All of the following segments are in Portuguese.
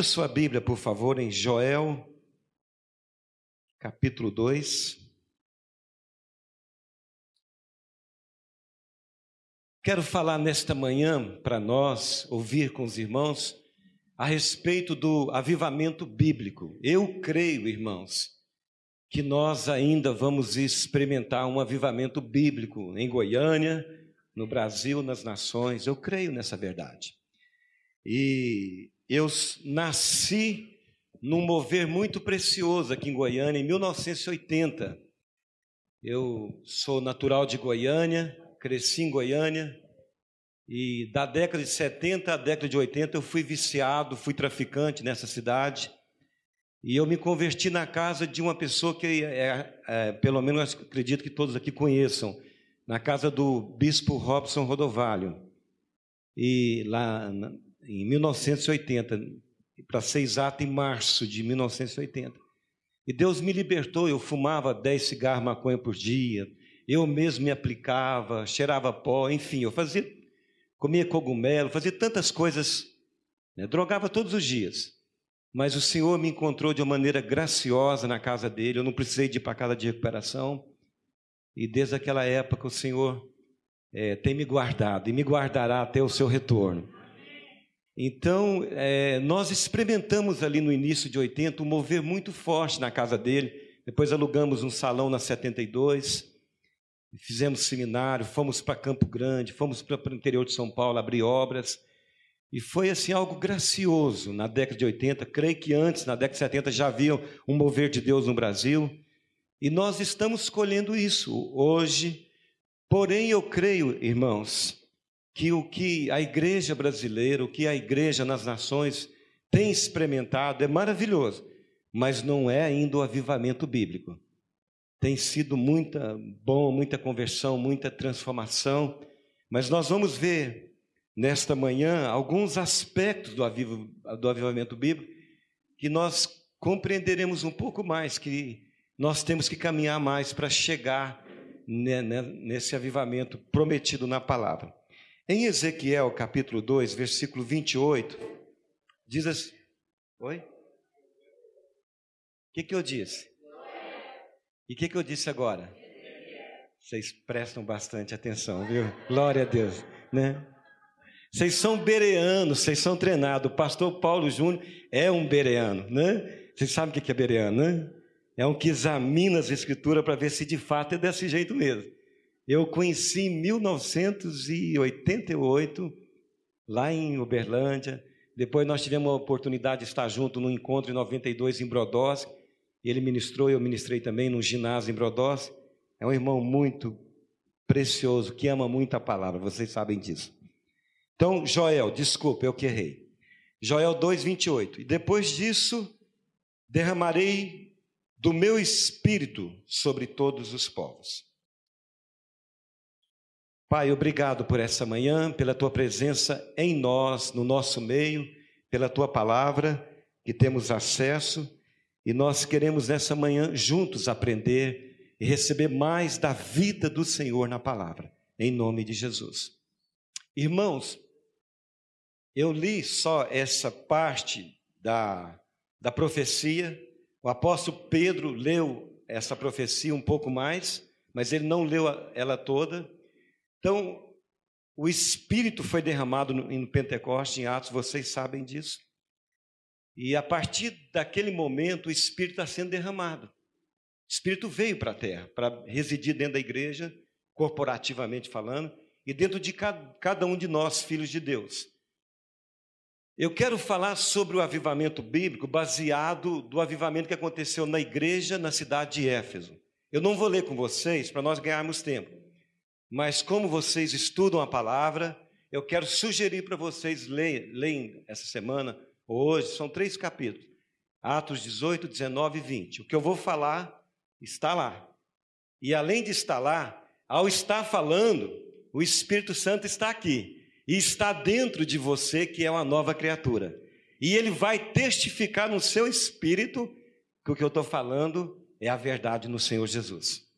Abra sua Bíblia, por favor, em Joel, capítulo 2. Quero falar nesta manhã para nós, ouvir com os irmãos, a respeito do avivamento bíblico. Eu creio, irmãos, que nós ainda vamos experimentar um avivamento bíblico em Goiânia, no Brasil, nas nações. Eu creio nessa verdade. E eu nasci num mover muito precioso aqui em Goiânia, em 1980. Eu sou natural de Goiânia, cresci em Goiânia, e da década de 70 à década de 80 eu fui viciado, fui traficante nessa cidade. E eu me converti na casa de uma pessoa que, é, é, pelo menos acredito que todos aqui conheçam, na casa do bispo Robson Rodovalho. E lá em 1980, para ser exato, em março de 1980. E Deus me libertou, eu fumava 10 cigarros maconha por dia, eu mesmo me aplicava, cheirava pó, enfim, eu fazia, comia cogumelo, fazia tantas coisas, né, drogava todos os dias. Mas o Senhor me encontrou de uma maneira graciosa na casa dele, eu não precisei de ir para a casa de recuperação. E desde aquela época o Senhor é, tem me guardado e me guardará até o seu retorno. Então, é, nós experimentamos ali no início de 80 um mover muito forte na casa dele. Depois alugamos um salão na 72, fizemos seminário, fomos para Campo Grande, fomos para o interior de São Paulo abrir obras. E foi assim algo gracioso na década de 80. Creio que antes, na década de 70, já havia um mover de Deus no Brasil. E nós estamos colhendo isso hoje. Porém, eu creio, irmãos, que o que a igreja brasileira, o que a igreja nas nações tem experimentado é maravilhoso, mas não é ainda o avivamento bíblico. Tem sido muita bom, muita conversão, muita transformação, mas nós vamos ver nesta manhã alguns aspectos do, do avivamento bíblico que nós compreenderemos um pouco mais, que nós temos que caminhar mais para chegar nesse avivamento prometido na palavra. Em Ezequiel capítulo 2, versículo 28, diz assim: Oi? O que, que eu disse? E o que, que eu disse agora? Vocês prestam bastante atenção, viu? Glória a Deus, né? Vocês são bereanos, vocês são treinados. O pastor Paulo Júnior é um bereano, né? Vocês sabem o que é bereano, né? É um que examina as escrituras para ver se de fato é desse jeito mesmo. Eu conheci em 1988, lá em Uberlândia. Depois nós tivemos a oportunidade de estar junto no encontro em 92 em Brodós. Ele ministrou, eu ministrei também no ginásio em Brodós. É um irmão muito precioso, que ama muito a palavra, vocês sabem disso. Então, Joel, desculpa, eu que errei. Joel 2,28. E depois disso, derramarei do meu espírito sobre todos os povos. Pai, obrigado por essa manhã, pela tua presença em nós, no nosso meio, pela tua palavra que temos acesso e nós queremos nessa manhã juntos aprender e receber mais da vida do Senhor na palavra, em nome de Jesus. Irmãos, eu li só essa parte da, da profecia, o apóstolo Pedro leu essa profecia um pouco mais, mas ele não leu ela toda. Então, o Espírito foi derramado no, no Pentecoste, em Atos, vocês sabem disso. E a partir daquele momento, o Espírito está sendo derramado. O Espírito veio para a terra, para residir dentro da igreja, corporativamente falando, e dentro de cada, cada um de nós, filhos de Deus. Eu quero falar sobre o avivamento bíblico baseado do avivamento que aconteceu na igreja na cidade de Éfeso. Eu não vou ler com vocês para nós ganharmos tempo. Mas como vocês estudam a palavra, eu quero sugerir para vocês leem, essa semana, hoje, são três capítulos. Atos 18, 19 e 20. O que eu vou falar está lá. E além de estar lá, ao estar falando, o Espírito Santo está aqui. E está dentro de você, que é uma nova criatura. E ele vai testificar no seu espírito que o que eu estou falando é a verdade no Senhor Jesus.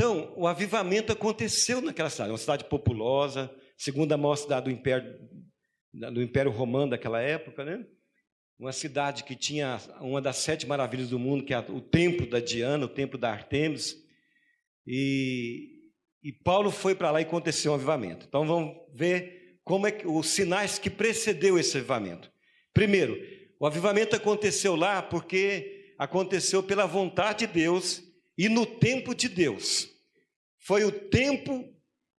Então, o avivamento aconteceu naquela cidade, uma cidade populosa, segunda maior cidade do Império, do Império Romano daquela época, né? uma cidade que tinha uma das sete maravilhas do mundo, que é o templo da Diana, o templo da Artemis. E, e Paulo foi para lá e aconteceu um avivamento. Então vamos ver como é que os sinais que precedeu esse avivamento. Primeiro, o avivamento aconteceu lá porque aconteceu pela vontade de Deus e no tempo de Deus. Foi o tempo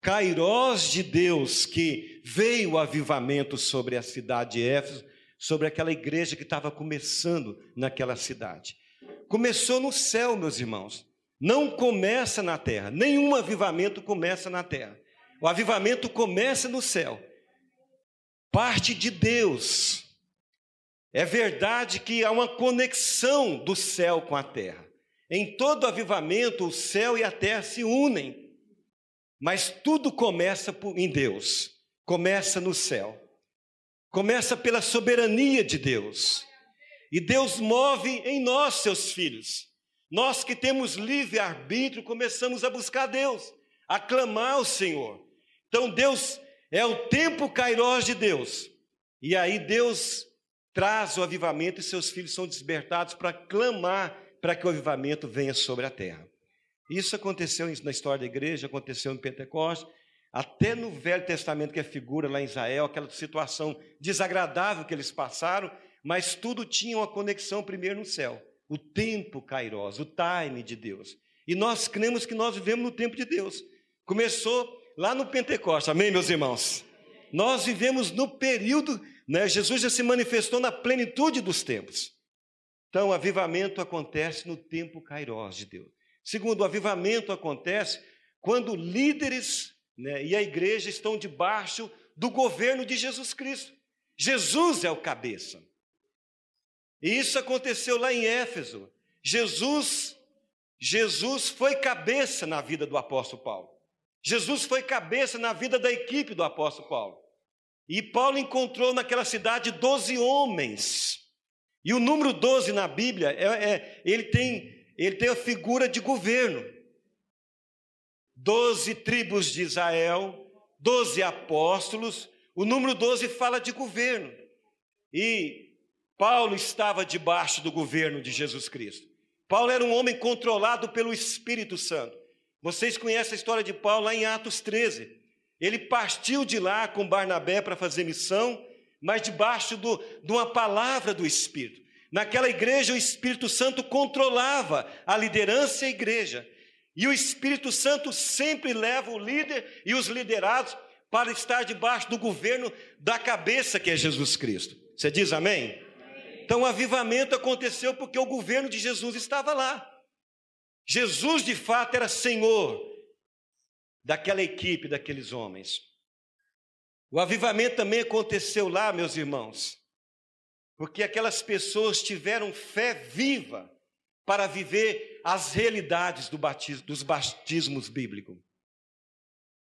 Cairós de Deus que veio o avivamento sobre a cidade de Éfeso, sobre aquela igreja que estava começando naquela cidade. Começou no céu, meus irmãos. Não começa na terra. Nenhum avivamento começa na terra. O avivamento começa no céu. Parte de Deus. É verdade que há uma conexão do céu com a terra. Em todo avivamento, o céu e a terra se unem. Mas tudo começa em Deus, começa no céu, começa pela soberania de Deus. E Deus move em nós, seus filhos. Nós que temos livre arbítrio, começamos a buscar Deus, a clamar ao Senhor. Então Deus é o tempo cairós de Deus. E aí Deus traz o avivamento e seus filhos são despertados para clamar para que o avivamento venha sobre a terra. Isso aconteceu na história da igreja, aconteceu em Pentecostes, até no Velho Testamento, que é figura lá em Israel, aquela situação desagradável que eles passaram, mas tudo tinha uma conexão primeiro no céu. O tempo kairos, o time de Deus. E nós cremos que nós vivemos no tempo de Deus. Começou lá no Pentecostes, amém, meus irmãos? Nós vivemos no período, né? Jesus já se manifestou na plenitude dos tempos. Então, o avivamento acontece no tempo kairos de Deus. Segundo, o avivamento acontece quando líderes né, e a igreja estão debaixo do governo de Jesus Cristo. Jesus é o cabeça. E isso aconteceu lá em Éfeso. Jesus, Jesus foi cabeça na vida do apóstolo Paulo. Jesus foi cabeça na vida da equipe do apóstolo Paulo. E Paulo encontrou naquela cidade doze homens. E o número 12 na Bíblia, é, é, ele tem ele tem a figura de governo. Doze tribos de Israel, doze apóstolos, o número 12 fala de governo. E Paulo estava debaixo do governo de Jesus Cristo. Paulo era um homem controlado pelo Espírito Santo. Vocês conhecem a história de Paulo lá em Atos 13. Ele partiu de lá com Barnabé para fazer missão, mas debaixo do, de uma palavra do Espírito. Naquela igreja, o Espírito Santo controlava a liderança e a igreja. E o Espírito Santo sempre leva o líder e os liderados para estar debaixo do governo da cabeça que é Jesus Cristo. Você diz amém? amém? Então o avivamento aconteceu porque o governo de Jesus estava lá. Jesus de fato era senhor daquela equipe, daqueles homens. O avivamento também aconteceu lá, meus irmãos, porque aquelas pessoas tiveram fé viva para viver as realidades do batismo, dos batismos bíblicos.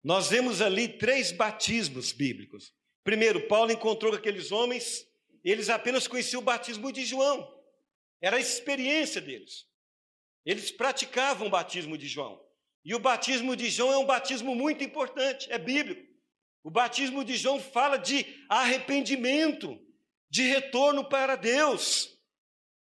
Nós vemos ali três batismos bíblicos. Primeiro, Paulo encontrou aqueles homens, eles apenas conheciam o batismo de João, era a experiência deles. Eles praticavam o batismo de João. E o batismo de João é um batismo muito importante, é bíblico. O batismo de João fala de arrependimento de retorno para Deus.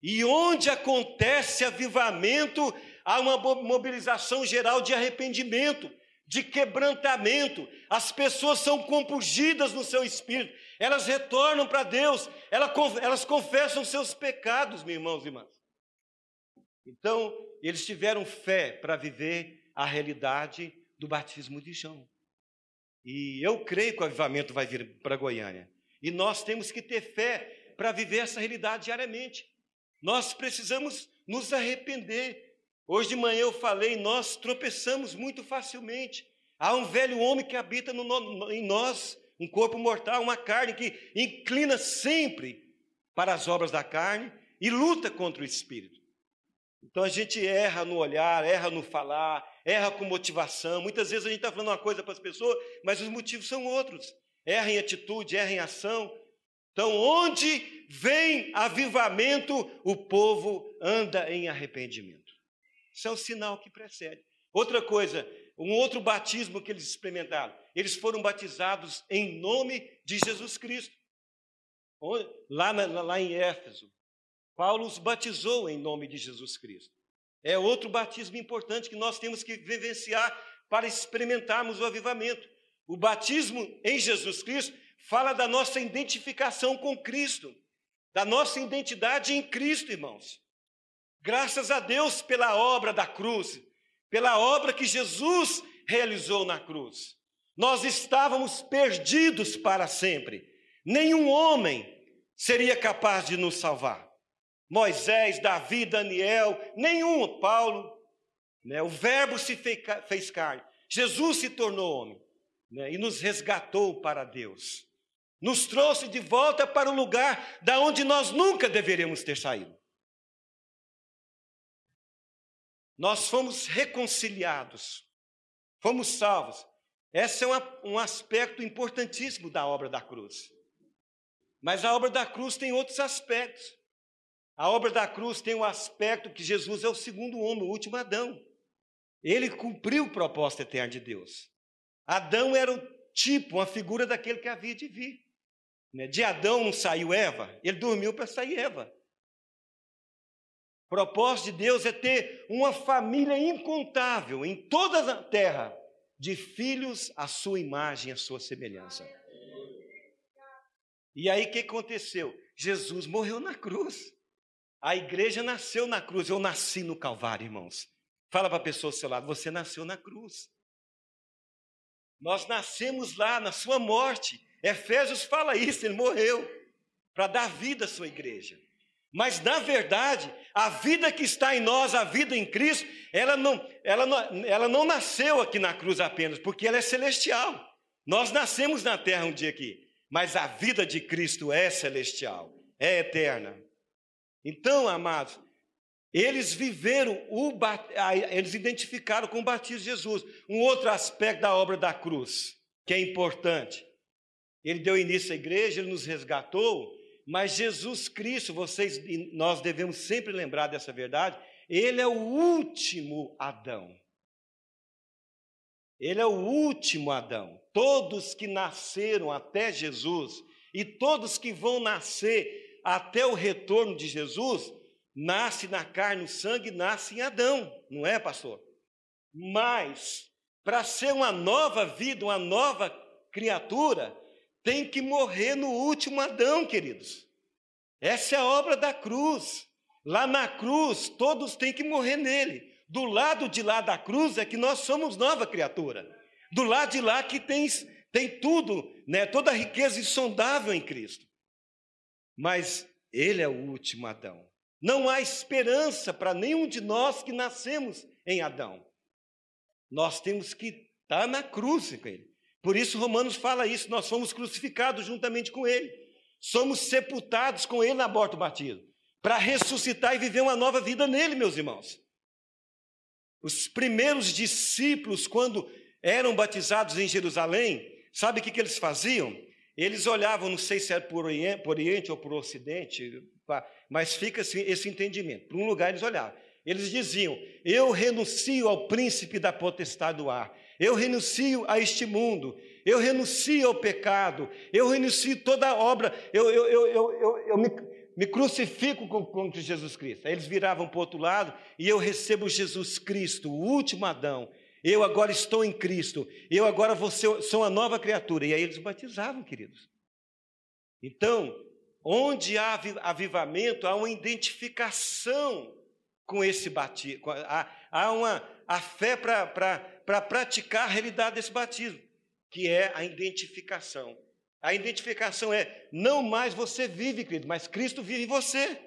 E onde acontece avivamento, há uma mobilização geral de arrependimento, de quebrantamento. As pessoas são compungidas no seu espírito, elas retornam para Deus, elas confessam seus pecados, meus irmãos e irmãs. Então, eles tiveram fé para viver a realidade do batismo de João. E eu creio que o avivamento vai vir para Goiânia. E nós temos que ter fé para viver essa realidade diariamente. Nós precisamos nos arrepender. Hoje de manhã eu falei, nós tropeçamos muito facilmente. Há um velho homem que habita no, em nós, um corpo mortal, uma carne que inclina sempre para as obras da carne e luta contra o espírito. Então a gente erra no olhar, erra no falar, erra com motivação. Muitas vezes a gente está falando uma coisa para as pessoas, mas os motivos são outros erra em atitude, erra em ação. Então, onde vem avivamento, o povo anda em arrependimento. Isso é o sinal que precede. Outra coisa, um outro batismo que eles experimentaram, eles foram batizados em nome de Jesus Cristo. lá, lá em Éfeso, Paulo os batizou em nome de Jesus Cristo. É outro batismo importante que nós temos que vivenciar para experimentarmos o avivamento. O batismo em Jesus Cristo fala da nossa identificação com Cristo, da nossa identidade em Cristo, irmãos. Graças a Deus pela obra da cruz, pela obra que Jesus realizou na cruz. Nós estávamos perdidos para sempre. Nenhum homem seria capaz de nos salvar. Moisés, Davi, Daniel, nenhum, Paulo, né? o Verbo se fez carne, Jesus se tornou homem né? e nos resgatou para Deus, nos trouxe de volta para o lugar da onde nós nunca deveríamos ter saído. Nós fomos reconciliados, fomos salvos. Esse é um aspecto importantíssimo da obra da cruz. Mas a obra da cruz tem outros aspectos. A obra da cruz tem um aspecto que Jesus é o segundo homem, o último Adão. Ele cumpriu o propósito eterno de Deus. Adão era o tipo, uma figura daquele que havia de vir. Né? De Adão não saiu Eva, ele dormiu para sair Eva. O propósito de Deus é ter uma família incontável em toda a terra, de filhos à sua imagem, à sua semelhança. E aí o que aconteceu? Jesus morreu na cruz. A igreja nasceu na cruz. Eu nasci no Calvário, irmãos. Fala para a pessoa ao seu lado: você nasceu na cruz. Nós nascemos lá na sua morte. Efésios fala isso, ele morreu para dar vida à sua igreja. Mas, na verdade, a vida que está em nós, a vida em Cristo, ela não, ela não, ela não nasceu aqui na cruz apenas, porque ela é celestial. Nós nascemos na terra um dia aqui, mas a vida de Cristo é celestial, é eterna. Então, amados, eles viveram o eles identificaram com o batismo de Jesus. Um outro aspecto da obra da cruz, que é importante. Ele deu início à igreja, ele nos resgatou, mas Jesus Cristo, vocês nós devemos sempre lembrar dessa verdade, ele é o último Adão. Ele é o último Adão. Todos que nasceram até Jesus e todos que vão nascer até o retorno de Jesus, nasce na carne, no sangue, nasce em Adão, não é, pastor? Mas para ser uma nova vida, uma nova criatura, tem que morrer no último Adão, queridos. Essa é a obra da cruz. Lá na cruz, todos têm que morrer nele. Do lado de lá da cruz é que nós somos nova criatura. Do lado de lá que tem, tem tudo, né, toda a riqueza insondável em Cristo. Mas ele é o último Adão. Não há esperança para nenhum de nós que nascemos em Adão. Nós temos que estar na cruz com ele. Por isso, Romanos fala isso: nós fomos crucificados juntamente com Ele, somos sepultados com Ele na morte do batismo, para ressuscitar e viver uma nova vida nele, meus irmãos. Os primeiros discípulos, quando eram batizados em Jerusalém, sabe o que, que eles faziam? Eles olhavam, não sei se era por Oriente, por Oriente ou por Ocidente, mas fica assim, esse entendimento. Para um lugar eles olhavam. Eles diziam: Eu renuncio ao príncipe da potestade do ar, eu renuncio a este mundo, eu renuncio ao pecado, eu renuncio toda a obra, eu, eu, eu, eu, eu, me, me crucifico contra Jesus Cristo. Aí eles viravam para o outro lado e eu recebo Jesus Cristo, o último Adão. Eu agora estou em Cristo, eu agora vou ser, sou uma nova criatura. E aí eles batizavam, queridos. Então, onde há avivamento, há uma identificação com esse batismo, há, há uma a fé para para praticar a realidade desse batismo, que é a identificação. A identificação é: não mais você vive, querido, mas Cristo vive em você.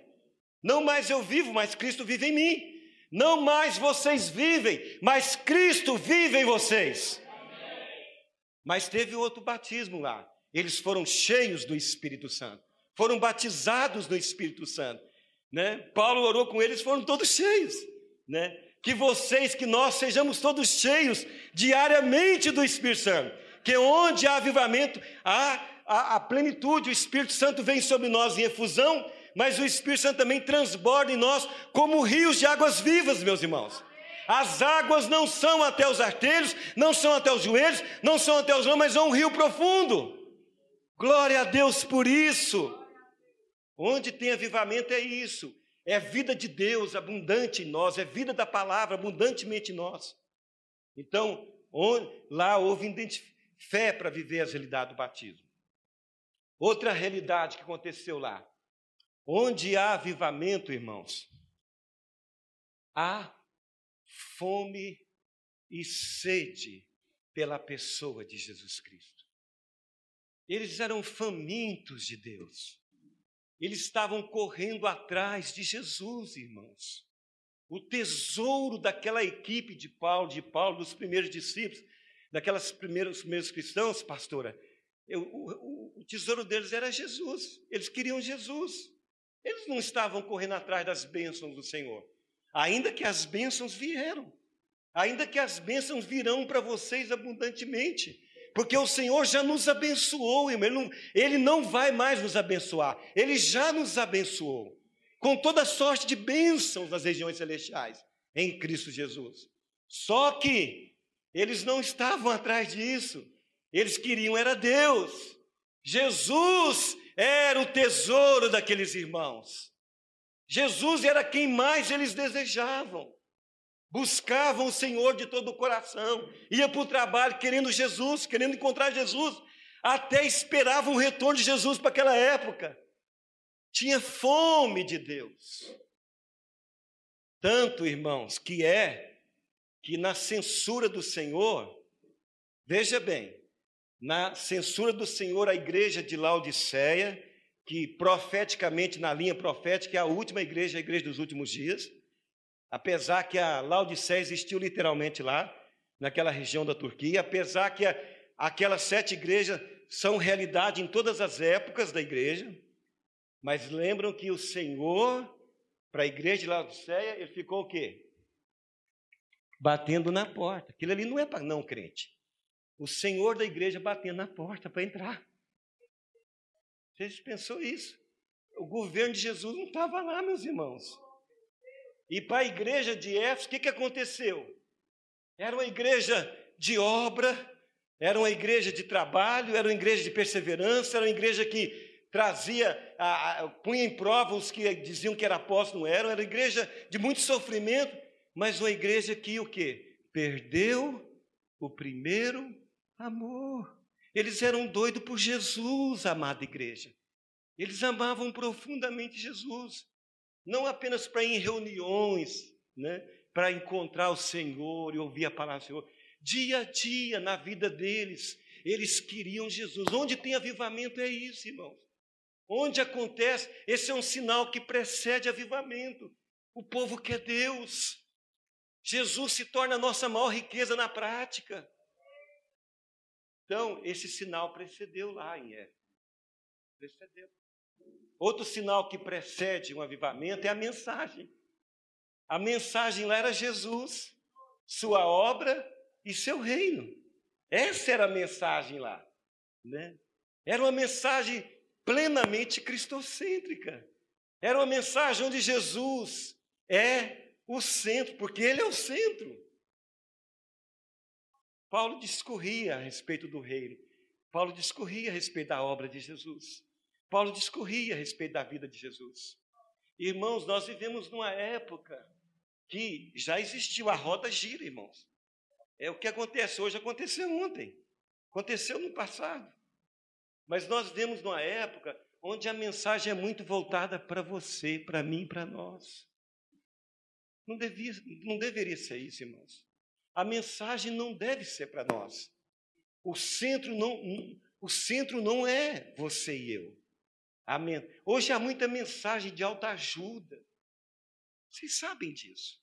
Não mais eu vivo, mas Cristo vive em mim. Não mais vocês vivem, mas Cristo vive em vocês. Mas teve outro batismo lá. Eles foram cheios do Espírito Santo. Foram batizados no Espírito Santo. Né? Paulo orou com eles, foram todos cheios. Né? que vocês, que nós sejamos todos cheios diariamente do Espírito Santo, que onde há avivamento, há a, a plenitude, o Espírito Santo vem sobre nós em efusão, mas o Espírito Santo também transborda em nós como rios de águas vivas, meus irmãos. As águas não são até os artelhos, não são até os joelhos, não são até os ombros, mas é um rio profundo. Glória a Deus por isso. Onde tem avivamento é isso. É vida de Deus abundante em nós, é vida da palavra abundantemente em nós. Então, onde, lá houve fé para viver as realidades do batismo. Outra realidade que aconteceu lá. Onde há avivamento, irmãos, há fome e sede pela pessoa de Jesus Cristo. Eles eram famintos de Deus. Eles estavam correndo atrás de Jesus, irmãos. O tesouro daquela equipe de Paulo, de Paulo, dos primeiros discípulos, daquelas primeiros, primeiros cristãos, pastora, eu, o, o, tesouro deles era Jesus. Eles queriam Jesus. Eles não estavam correndo atrás das bênçãos do Senhor. Ainda que as bênçãos vieram. Ainda que as bênçãos virão para vocês abundantemente. Porque o Senhor já nos abençoou, irmão. Ele não, ele não vai mais nos abençoar. Ele já nos abençoou. Com toda sorte de bênçãos nas regiões celestiais. Em Cristo Jesus. Só que eles não estavam atrás disso. Eles queriam era Deus. Jesus era o tesouro daqueles irmãos. Jesus era quem mais eles desejavam. Buscavam o Senhor de todo o coração, ia para o trabalho querendo Jesus, querendo encontrar Jesus, até esperavam o retorno de Jesus para aquela época. Tinha fome de Deus. Tanto, irmãos, que é que na censura do Senhor, veja bem, na censura do Senhor à igreja de Laodiceia, que profeticamente, na linha profética, é a última igreja, a igreja dos últimos dias, apesar que a Laodiceia existiu literalmente lá, naquela região da Turquia, apesar que a, aquelas sete igrejas são realidade em todas as épocas da igreja, mas lembram que o Senhor, para a igreja de Laodiceia, ele ficou o quê? Batendo na porta. Aquilo ali não é para não crente o senhor da igreja batendo na porta para entrar. Vocês pensou isso? O governo de Jesus não estava lá, meus irmãos. E para a igreja de Éfeso, o que, que aconteceu? Era uma igreja de obra, era uma igreja de trabalho, era uma igreja de perseverança, era uma igreja que trazia, a, a, punha em prova os que diziam que era apóstolo, não eram, era uma igreja de muito sofrimento, mas uma igreja que o quê? Perdeu o primeiro Amor. Eles eram doidos por Jesus, amada igreja. Eles amavam profundamente Jesus. Não apenas para ir em reuniões, né, para encontrar o Senhor e ouvir a palavra do Senhor. Dia a dia, na vida deles, eles queriam Jesus. Onde tem avivamento é isso, irmãos. Onde acontece, esse é um sinal que precede avivamento. O povo quer Deus. Jesus se torna a nossa maior riqueza na prática. Então, esse sinal precedeu lá em Éfeso. Precedeu. Outro sinal que precede um avivamento é a mensagem. A mensagem lá era Jesus, sua obra e seu reino. Essa era a mensagem lá. Né? Era uma mensagem plenamente cristocêntrica. Era uma mensagem onde Jesus é o centro, porque Ele é o centro. Paulo discorria a respeito do reino. Paulo discorria a respeito da obra de Jesus. Paulo discorria a respeito da vida de Jesus. Irmãos, nós vivemos numa época que já existiu, a roda gira, irmãos. É o que acontece hoje, aconteceu ontem, aconteceu no passado. Mas nós vivemos numa época onde a mensagem é muito voltada para você, para mim, para nós. Não, devia, não deveria ser isso, irmãos. A mensagem não deve ser para nós. O centro não, o centro não é você e eu. Amém. Hoje há muita mensagem de alta ajuda. Vocês sabem disso.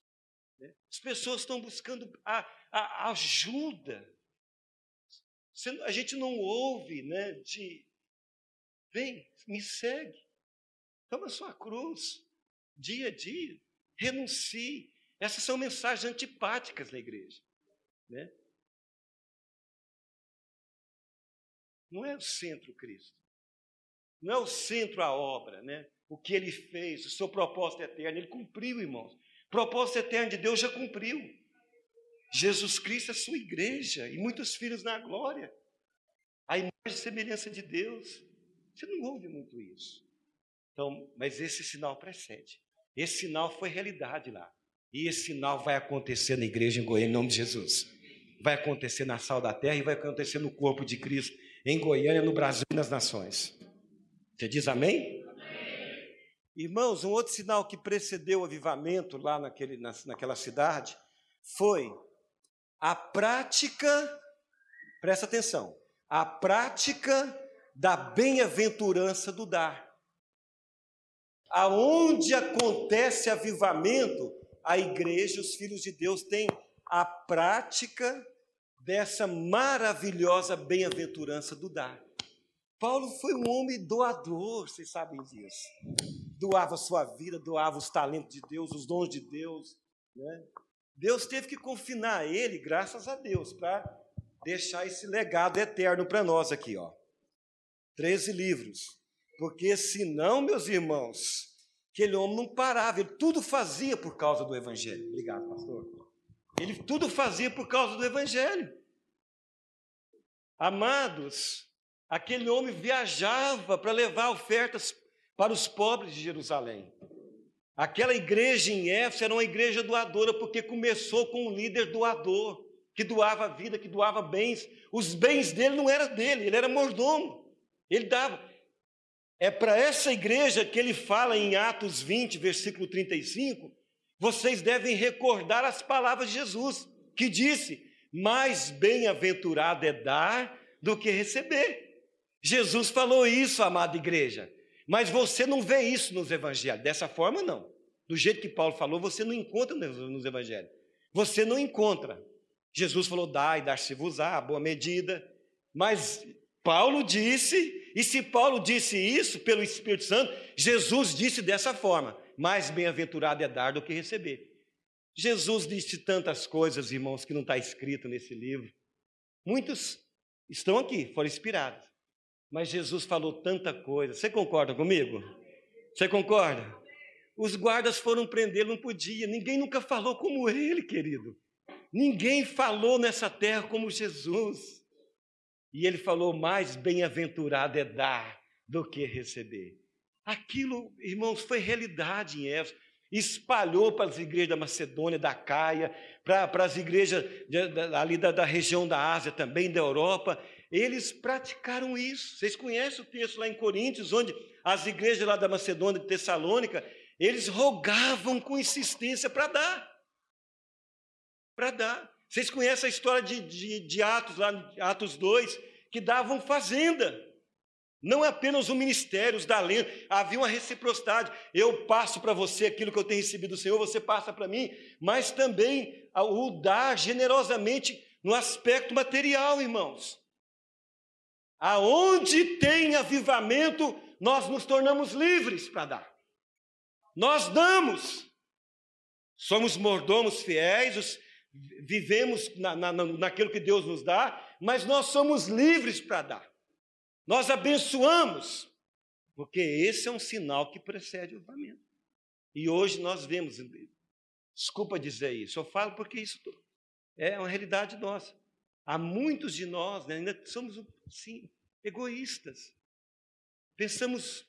Né? As pessoas estão buscando a, a, ajuda. A gente não ouve, né? De vem, me segue, toma sua cruz, dia a dia, renuncie. Essas são mensagens antipáticas na igreja. Né? Não é o centro Cristo. Não é o centro a obra, né? O que ele fez, o seu propósito eterno, ele cumpriu, irmãos. Propósito eterno de Deus já cumpriu. Jesus Cristo é sua igreja e muitos filhos na glória. A imagem e semelhança de Deus. Você não ouve muito isso. Então, mas esse sinal precede. Esse sinal foi realidade lá. E esse sinal vai acontecer na igreja em Goiânia, em nome de Jesus. Vai acontecer na sal da terra e vai acontecer no corpo de Cristo, em Goiânia, no Brasil e nas nações. Você diz amém? amém? Irmãos, um outro sinal que precedeu o avivamento lá naquele, na, naquela cidade foi a prática, presta atenção, a prática da bem-aventurança do dar. Aonde acontece avivamento, a igreja, os filhos de Deus têm a prática dessa maravilhosa bem-aventurança do dar. Paulo foi um homem doador, vocês sabem disso. Doava sua vida, doava os talentos de Deus, os dons de Deus. Né? Deus teve que confinar ele, graças a Deus, para deixar esse legado eterno para nós aqui. Ó. Treze livros. Porque senão, meus irmãos, aquele homem não parava, ele tudo fazia por causa do Evangelho. Obrigado, pastor. Ele tudo fazia por causa do Evangelho. Amados, aquele homem viajava para levar ofertas para os pobres de Jerusalém. Aquela igreja em Éfeso era uma igreja doadora, porque começou com um líder doador, que doava vida, que doava bens. Os bens dele não eram dele, ele era mordomo. Ele dava. É para essa igreja que ele fala em Atos 20, versículo 35, vocês devem recordar as palavras de Jesus, que disse: Mais bem-aventurado é dar do que receber. Jesus falou isso, amada igreja. Mas você não vê isso nos evangelhos, dessa forma não. Do jeito que Paulo falou, você não encontra nos evangelhos. Você não encontra. Jesus falou: dai, dar-se-vos-á, boa medida. Mas Paulo disse, e se Paulo disse isso pelo Espírito Santo, Jesus disse dessa forma: mais bem-aventurado é dar do que receber. Jesus disse tantas coisas, irmãos, que não está escrito nesse livro. Muitos estão aqui, foram inspirados. Mas Jesus falou tanta coisa. Você concorda comigo? Você concorda? Os guardas foram prendê-lo, não podia. Ninguém nunca falou como ele, querido. Ninguém falou nessa terra como Jesus. E ele falou: mais bem-aventurado é dar do que receber. Aquilo, irmãos, foi realidade em Éfeso. Espalhou para as igrejas da Macedônia, da Caia, para, para as igrejas de, ali da, da região da Ásia, também da Europa. Eles praticaram isso. Vocês conhecem o texto lá em Coríntios, onde as igrejas lá da Macedônia de Tessalônica, eles rogavam com insistência para dar. Para dar. Vocês conhecem a história de, de, de Atos, lá Atos 2, que davam fazenda. Não é apenas o ministério, os da lenda, havia uma reciprocidade. Eu passo para você aquilo que eu tenho recebido do Senhor, você passa para mim, mas também o dar generosamente no aspecto material, irmãos. Aonde tem avivamento, nós nos tornamos livres para dar. Nós damos. Somos mordomos fiéis, os, vivemos na, na, naquilo que Deus nos dá, mas nós somos livres para dar. Nós abençoamos, porque esse é um sinal que precede o avivamento. E hoje nós vemos, desculpa dizer isso, eu falo porque isso é uma realidade nossa. Há muitos de nós né, ainda somos, sim, egoístas. Pensamos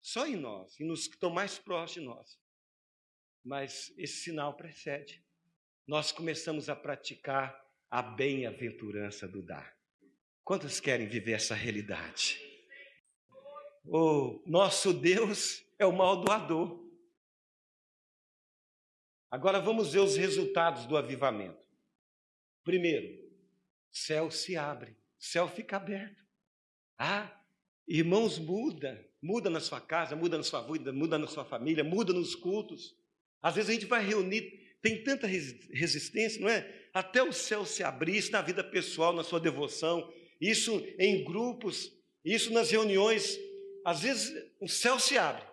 só em nós e nos que estão mais próximos de nós. Mas esse sinal precede nós começamos a praticar a bem-aventurança do dar. Quantos querem viver essa realidade? O nosso Deus é o mal doador. Agora vamos ver os resultados do avivamento. Primeiro, céu se abre, céu fica aberto. Ah, irmãos, muda, muda na sua casa, muda na sua vida, muda na sua família, muda nos cultos. Às vezes a gente vai reunir tem tanta resistência, não é? Até o céu se abrir, isso na vida pessoal, na sua devoção, isso em grupos, isso nas reuniões. Às vezes o céu se abre,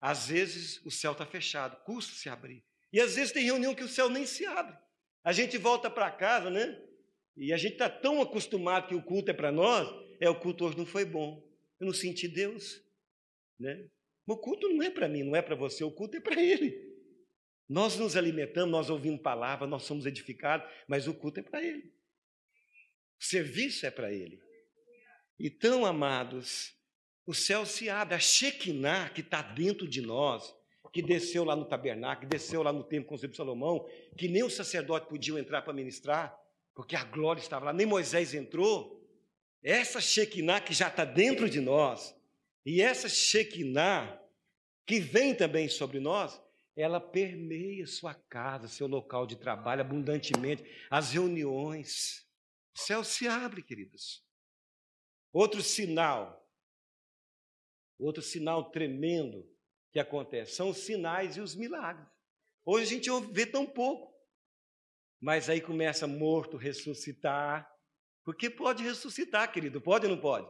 às vezes o céu está fechado, custa se abrir. E às vezes tem reunião que o céu nem se abre. A gente volta para casa, né? E a gente está tão acostumado que o culto é para nós, é o culto hoje não foi bom. Eu não senti Deus, né? O culto não é para mim, não é para você, o culto é para Ele. Nós nos alimentamos, nós ouvimos palavra, nós somos edificados, mas o culto é para Ele. O serviço é para Ele. Então, amados, o céu se abre. A Shekinah que está dentro de nós, que desceu lá no tabernáculo, que desceu lá no templo com de Salomão, que nem o sacerdote podia entrar para ministrar, porque a glória estava lá, nem Moisés entrou. Essa Shekinah que já está dentro de nós, e essa Shekinah que vem também sobre nós, ela permeia sua casa, seu local de trabalho abundantemente, as reuniões. O céu se abre, queridos. Outro sinal, outro sinal tremendo que acontece são os sinais e os milagres. Hoje a gente vê tão pouco, mas aí começa morto ressuscitar, porque pode ressuscitar, querido, pode ou não pode?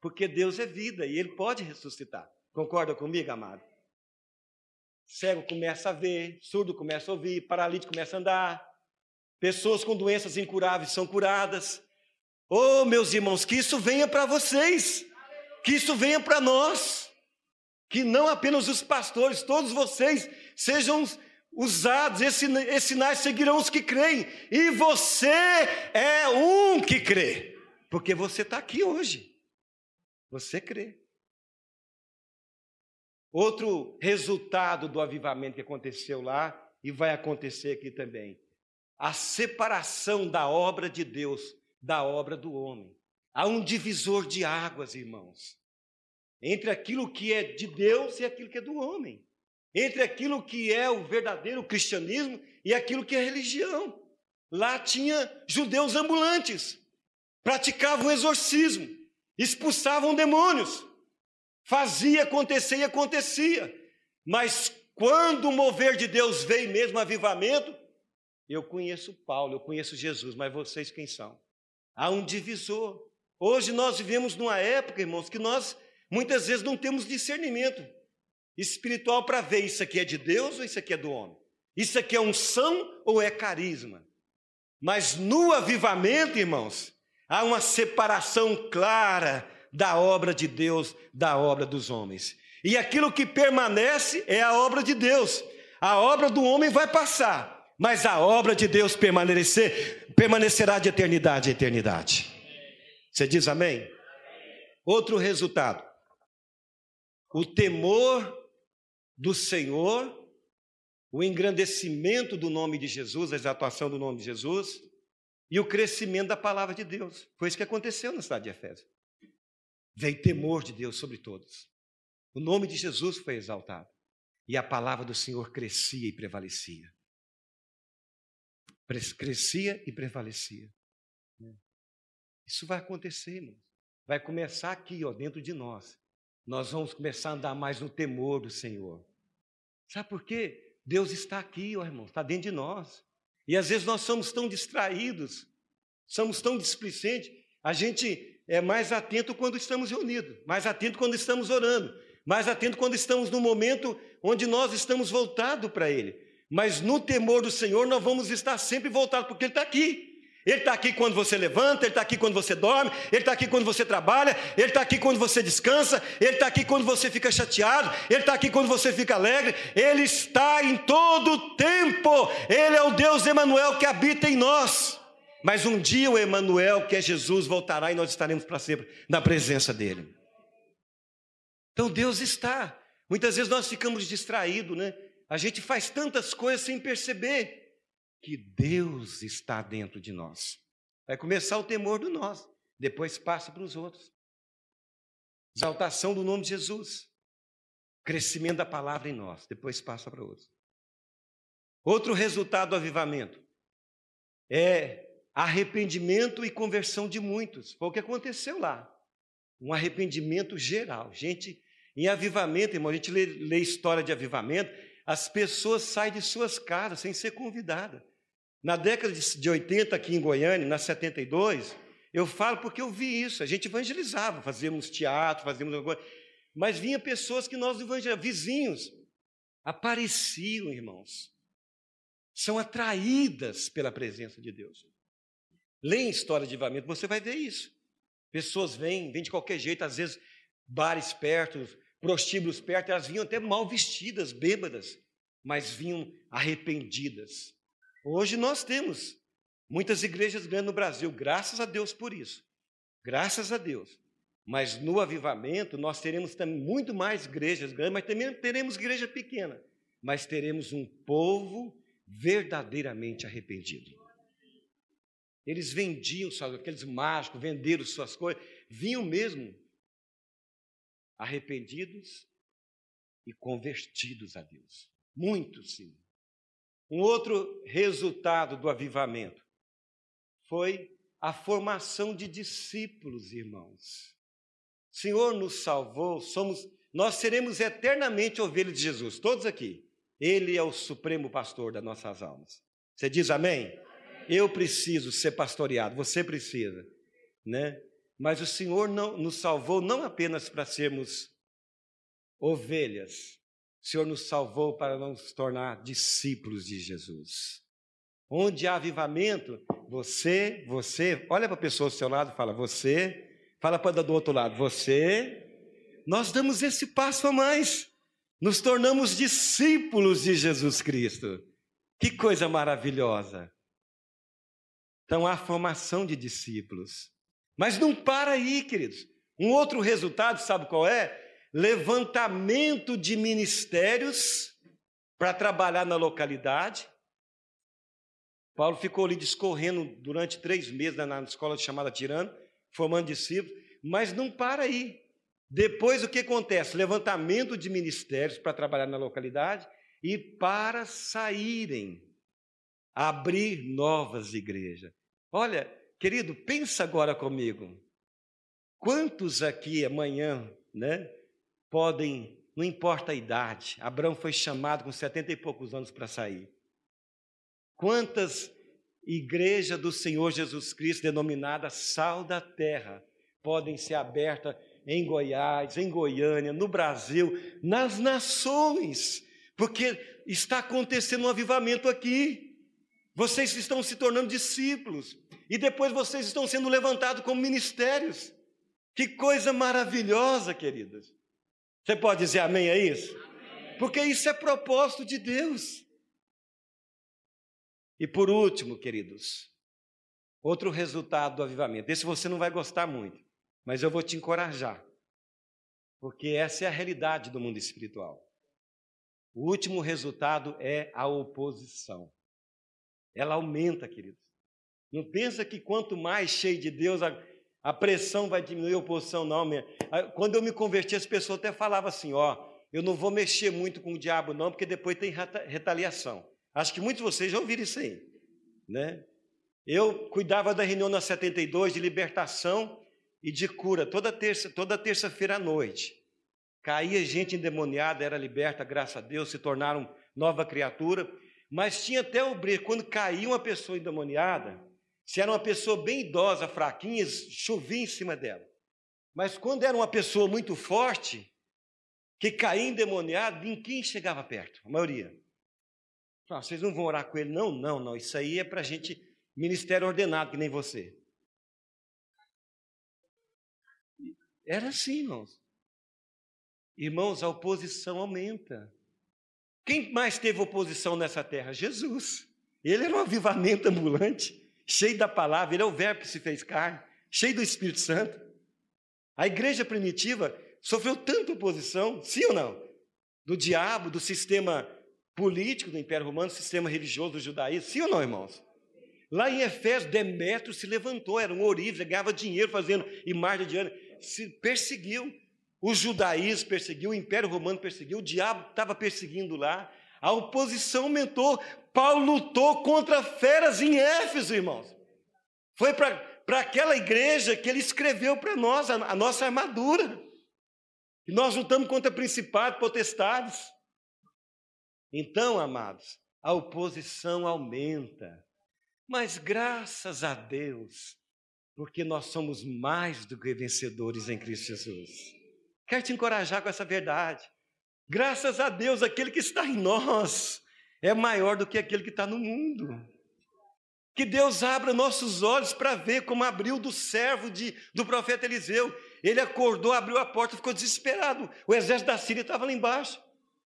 Porque Deus é vida e Ele pode ressuscitar. Concorda comigo, amado? Cego começa a ver, surdo começa a ouvir, paralítico começa a andar, pessoas com doenças incuráveis são curadas. Oh, meus irmãos, que isso venha para vocês, que isso venha para nós, que não apenas os pastores, todos vocês sejam usados, esses, sinais seguirão os que creem, e você é um que crê, porque você está aqui hoje, você crê. Outro resultado do avivamento que aconteceu lá e vai acontecer aqui também. A separação da obra de Deus da obra do homem. Há um divisor de águas, irmãos, entre aquilo que é de Deus e aquilo que é do homem. Entre aquilo que é o verdadeiro cristianismo e aquilo que é religião. Lá tinha judeus ambulantes, praticavam exorcismo, expulsavam demônios, Fazia acontecer e acontecia. Mas quando o mover de Deus veio mesmo, avivamento, eu conheço Paulo, eu conheço Jesus, mas vocês quem são? Há um divisor. Hoje nós vivemos numa época, irmãos, que nós muitas vezes não temos discernimento espiritual para ver isso aqui é de Deus ou isso aqui é do homem. Isso aqui é unção ou é carisma. Mas no avivamento, irmãos, há uma separação clara da obra de Deus, da obra dos homens. E aquilo que permanece é a obra de Deus. A obra do homem vai passar, mas a obra de Deus permanecer, permanecerá de eternidade a eternidade. Você diz amém? Outro resultado: o temor do Senhor, o engrandecimento do nome de Jesus, a exaltação do nome de Jesus e o crescimento da palavra de Deus. Foi isso que aconteceu na cidade de Efésio veio temor de Deus sobre todos. O nome de Jesus foi exaltado e a palavra do Senhor crescia e prevalecia. Crescia e prevalecia. Isso vai acontecer, irmãos. Vai começar aqui, ó, dentro de nós. Nós vamos começar a andar mais no temor do Senhor. Sabe por quê? Deus está aqui, ó, irmãos, está dentro de nós. E às vezes nós somos tão distraídos, somos tão displicentes, a gente é mais atento quando estamos reunidos, mais atento quando estamos orando, mais atento quando estamos no momento onde nós estamos voltados para Ele. Mas no temor do Senhor nós vamos estar sempre voltados, porque Ele está aqui. Ele está aqui quando você levanta, Ele está aqui quando você dorme, Ele está aqui quando você trabalha, Ele está aqui quando você descansa, Ele está aqui quando você fica chateado, Ele está aqui quando você fica alegre, Ele está em todo o tempo, Ele é o Deus Emanuel que habita em nós. Mas um dia o Emanuel, que é Jesus, voltará e nós estaremos para sempre na presença dele. Então Deus está. Muitas vezes nós ficamos distraídos, né? A gente faz tantas coisas sem perceber que Deus está dentro de nós. Vai começar o temor do nós, depois passa para os outros. Exaltação do nome de Jesus. Crescimento da palavra em nós, depois passa para outros. Outro resultado do avivamento é arrependimento e conversão de muitos. Foi o que aconteceu lá. Um arrependimento geral. Gente, em avivamento, irmão, a gente lê, lê história de avivamento, as pessoas saem de suas casas sem ser convidadas. Na década de 80, aqui em Goiânia, na 72, eu falo porque eu vi isso. A gente evangelizava, fazíamos teatro, fazíamos alguma coisa. Mas vinha pessoas que nós evangelizávamos, vizinhos, apareciam, irmãos. São atraídas pela presença de Deus. Leia história de avivamento, você vai ver isso. Pessoas vêm, vêm de qualquer jeito, às vezes bares perto, prostíbulos perto, elas vinham até mal vestidas, bêbadas, mas vinham arrependidas. Hoje nós temos muitas igrejas grandes no Brasil, graças a Deus por isso. Graças a Deus. Mas no avivamento nós teremos também muito mais igrejas grandes, mas também teremos igreja pequena. Mas teremos um povo verdadeiramente arrependido. Eles vendiam, sabe, aqueles mágicos, venderam suas coisas, vinham mesmo arrependidos e convertidos a Deus. Muitos, sim. Um outro resultado do avivamento foi a formação de discípulos, irmãos. O Senhor nos salvou, somos, nós seremos eternamente ovelhas de Jesus, todos aqui. Ele é o supremo pastor das nossas almas. Você diz amém? Eu preciso ser pastoreado, você precisa, né? Mas o Senhor não, nos salvou não apenas para sermos ovelhas, o Senhor nos salvou para nos tornar discípulos de Jesus. Onde há avivamento, você, você, olha para a pessoa ao seu lado e fala, você, fala para do outro lado, você, nós damos esse passo a mais, nos tornamos discípulos de Jesus Cristo. Que coisa maravilhosa. Então há formação de discípulos. Mas não para aí, queridos. Um outro resultado, sabe qual é? levantamento de ministérios para trabalhar na localidade. Paulo ficou ali discorrendo durante três meses na escola chamada Tirano, formando discípulos, mas não para aí. Depois o que acontece? Levantamento de ministérios para trabalhar na localidade e para saírem, abrir novas igrejas. Olha, querido, pensa agora comigo. Quantos aqui amanhã, né, podem, não importa a idade, Abraão foi chamado com setenta e poucos anos para sair. Quantas igrejas do Senhor Jesus Cristo, denominada Sal da Terra, podem ser abertas em Goiás, em Goiânia, no Brasil, nas nações, porque está acontecendo um avivamento aqui. Vocês estão se tornando discípulos e depois vocês estão sendo levantados como ministérios. Que coisa maravilhosa, queridas. Você pode dizer amém a isso? Amém. Porque isso é propósito de Deus. E por último, queridos, outro resultado do avivamento. Esse você não vai gostar muito, mas eu vou te encorajar. Porque essa é a realidade do mundo espiritual. O último resultado é a oposição. Ela aumenta, queridos. Não pensa que quanto mais cheio de Deus, a pressão vai diminuir, a oposição não. Quando eu me converti, as pessoas até falavam assim: ó, eu não vou mexer muito com o diabo, não, porque depois tem retaliação. Acho que muitos de vocês já ouviram isso aí, né? Eu cuidava da reunião na 72 de libertação e de cura toda terça, toda terça-feira à noite. Caía gente endemoniada, era liberta, graças a Deus, se tornaram nova criatura. Mas tinha até o brilho, quando caía uma pessoa endemoniada, se era uma pessoa bem idosa, fraquinha, chovia em cima dela. Mas quando era uma pessoa muito forte, que caía endemoniado, ninguém chegava perto, a maioria. Ah, vocês não vão orar com ele? Não, não, não. Isso aí é para gente, ministério ordenado, que nem você. Era assim, irmãos. Irmãos, a oposição aumenta. Quem mais teve oposição nessa terra? Jesus. Ele era um avivamento ambulante cheio da palavra, ele é o Verbo que se fez carne, cheio do Espírito Santo. A igreja primitiva sofreu tanta oposição, sim ou não? Do diabo, do sistema político do Império Romano, do sistema religioso do judaísmo, sim ou não, irmãos? Lá em Efésio, Demétrio se levantou, era um ourives, ganhava dinheiro fazendo imagem de ano, se perseguiu. O judaísmo perseguiu, o Império Romano perseguiu, o diabo estava perseguindo lá, a oposição aumentou. Paulo lutou contra feras em Éfeso, irmãos. Foi para aquela igreja que ele escreveu para nós a, a, nossa armadura. E nós lutamos contra principados, potestades. Então, amados, a oposição aumenta. Mas graças a Deus, porque nós somos mais do que vencedores em Cristo Jesus. Quero te encorajar com essa verdade. Graças a Deus, aquele que está em nós é maior do que aquele que está no mundo. Que Deus abra nossos olhos para ver como abriu do servo de, do profeta Eliseu. Ele acordou, abriu a porta, ficou desesperado. O exército da Síria estava lá embaixo.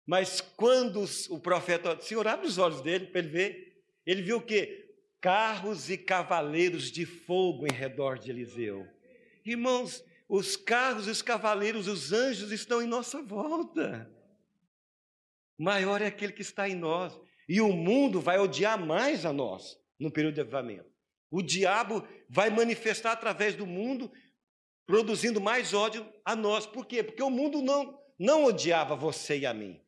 Mas quando o profeta, Senhor, abre os olhos dele para ele ver, ele viu o quê? Carros e cavaleiros de fogo em redor de Eliseu. Irmãos, os carros, os cavaleiros, os anjos estão em nossa volta. Maior é aquele que está em nós. E o mundo vai odiar mais a nós no período de avivamento. O diabo vai manifestar através do mundo, produzindo mais ódio a nós. Por quê? Porque o mundo não, não odiava você e a mim.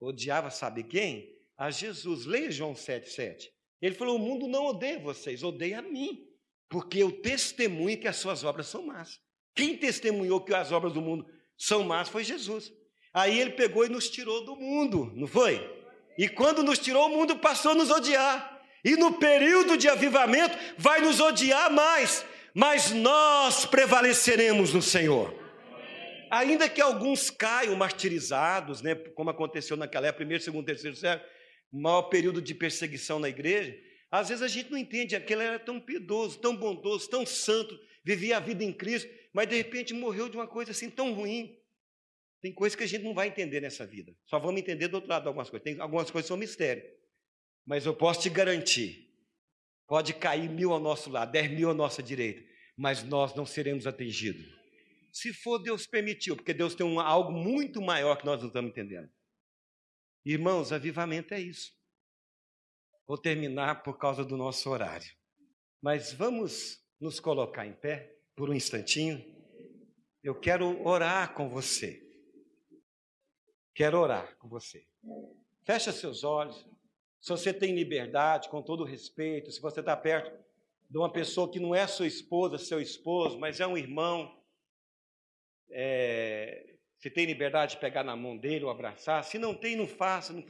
Odiava, sabe quem? A Jesus. Leia João 7,7. Ele falou: O mundo não odeia vocês, odeia a mim. Porque eu testemunho que as suas obras são más. Quem testemunhou que as obras do mundo são más foi Jesus. Aí ele pegou e nos tirou do mundo, não foi? E quando nos tirou, o mundo passou a nos odiar. E no período de avivamento vai nos odiar mais, mas nós prevaleceremos no Senhor. Ainda que alguns caiam martirizados, né, como aconteceu naquela época, primeiro, segundo, terceiro século, maior período de perseguição na igreja, às vezes a gente não entende, aquele era tão piedoso, tão bondoso, tão santo, vivia a vida em Cristo, mas de repente morreu de uma coisa assim tão ruim. Tem coisas que a gente não vai entender nessa vida. Só vamos entender do outro lado algumas coisas. Tem algumas coisas são mistério. Mas eu posso te garantir: pode cair mil ao nosso lado, dez mil à nossa direita, mas nós não seremos atingidos. Se for, Deus permitiu, porque Deus tem um, algo muito maior que nós não estamos entendendo. Irmãos, avivamento é isso. Vou terminar por causa do nosso horário. Mas vamos nos colocar em pé por um instantinho. Eu quero orar com você. Quero orar com você. Fecha seus olhos. Se você tem liberdade, com todo respeito, se você está perto de uma pessoa que não é sua esposa, seu esposo, mas é um irmão, é, se tem liberdade de pegar na mão dele ou abraçar. Se não tem, não faça, não,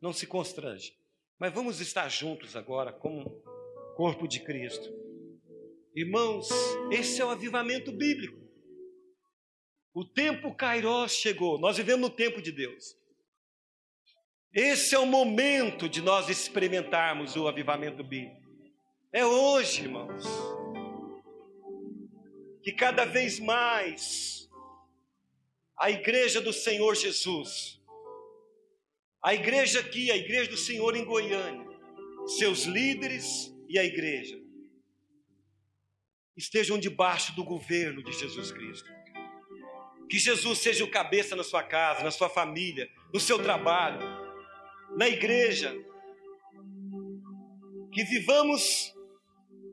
não se constrange. Mas vamos estar juntos agora, como corpo de Cristo. Irmãos, esse é o avivamento bíblico. O tempo Kairos chegou, nós vivemos no tempo de Deus. Esse é o momento de nós experimentarmos o avivamento bíblico. É hoje, irmãos, que cada vez mais a igreja do Senhor Jesus, a igreja aqui, a igreja do Senhor em Goiânia, seus líderes e a igreja, estejam debaixo do governo de Jesus Cristo. Que Jesus seja o cabeça na sua casa, na sua família, no seu trabalho, na igreja. Que vivamos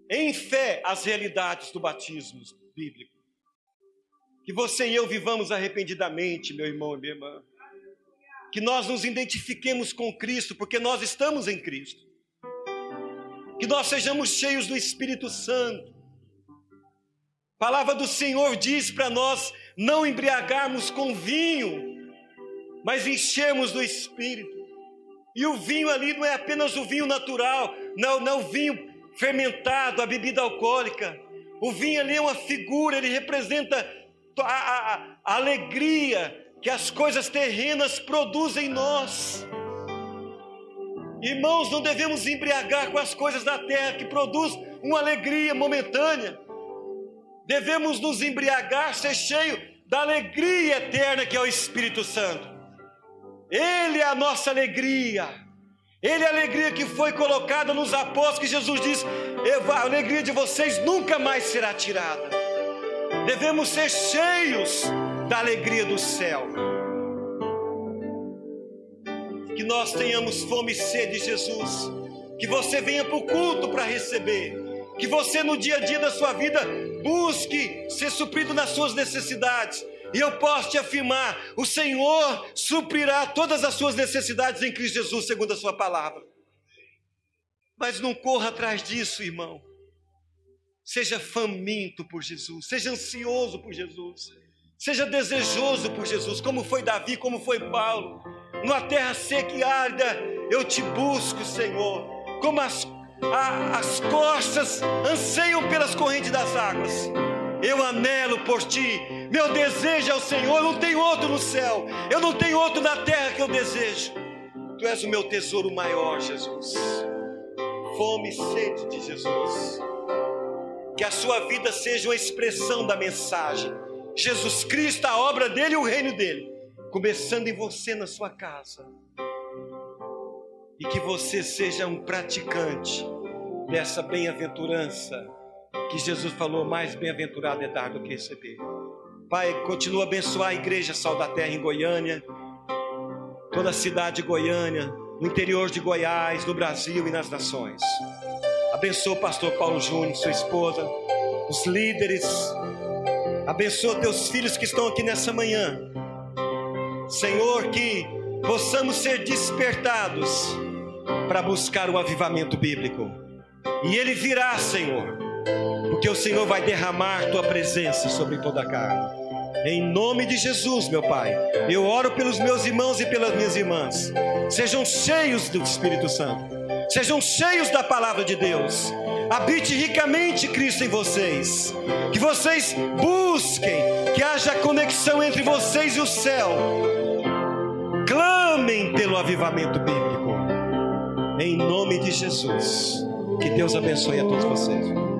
em fé as realidades do batismo bíblico. Que você e eu vivamos arrependidamente, meu irmão e minha irmã. Que nós nos identifiquemos com Cristo, porque nós estamos em Cristo. Que nós sejamos cheios do Espírito Santo. A palavra do Senhor diz para nós não embriagarmos com vinho, mas enchermos do Espírito. E o vinho ali não é apenas o vinho natural, não, não o vinho fermentado, a bebida alcoólica. O vinho ali é uma figura, ele representa a, a, a alegria que as coisas terrenas produzem em nós. Irmãos, não devemos embriagar com as coisas da terra que produz uma alegria momentânea devemos nos embriagar, ser cheio da alegria eterna que é o Espírito Santo. Ele é a nossa alegria. Ele é a alegria que foi colocada nos apóstolos, que Jesus disse: a alegria de vocês nunca mais será tirada. Devemos ser cheios da alegria do céu. Que nós tenhamos fome e sede de Jesus. Que você venha para o culto para receber. Que você no dia a dia da sua vida busque ser suprido nas suas necessidades. E eu posso te afirmar: o Senhor suprirá todas as suas necessidades em Cristo Jesus, segundo a Sua palavra. Mas não corra atrás disso, irmão. Seja faminto por Jesus, seja ansioso por Jesus, seja desejoso por Jesus, como foi Davi, como foi Paulo. Numa terra seca e árida, eu te busco, Senhor, como as a, as costas anseiam pelas correntes das águas. Eu anelo por ti, meu desejo é o Senhor, eu não tenho outro no céu, eu não tenho outro na terra que eu desejo. Tu és o meu tesouro maior, Jesus. Fome e sede de Jesus. Que a sua vida seja uma expressão da mensagem. Jesus Cristo, a obra dele e o reino dele, começando em você na sua casa e que você seja um praticante dessa bem-aventurança que Jesus falou: mais bem-aventurado é dar do que receber. Pai, continua a abençoar a igreja Sal da Terra em Goiânia, toda a cidade de Goiânia, no interior de Goiás, no Brasil e nas nações. Abençoa o pastor Paulo Júnior, sua esposa, os líderes. Abençoa teus filhos que estão aqui nessa manhã. Senhor, que possamos ser despertados para buscar o avivamento bíblico. E ele virá, Senhor, porque o Senhor vai derramar tua presença sobre toda a carne. Em nome de Jesus, meu Pai, eu oro pelos meus irmãos e pelas minhas irmãs. Sejam cheios do Espírito Santo, sejam cheios da palavra de Deus. Habite ricamente Cristo em vocês. Que vocês busquem, que haja conexão entre vocês e o céu. Clamem pelo avivamento bíblico. Em nome de Jesus. Que Deus abençoe a todos vocês.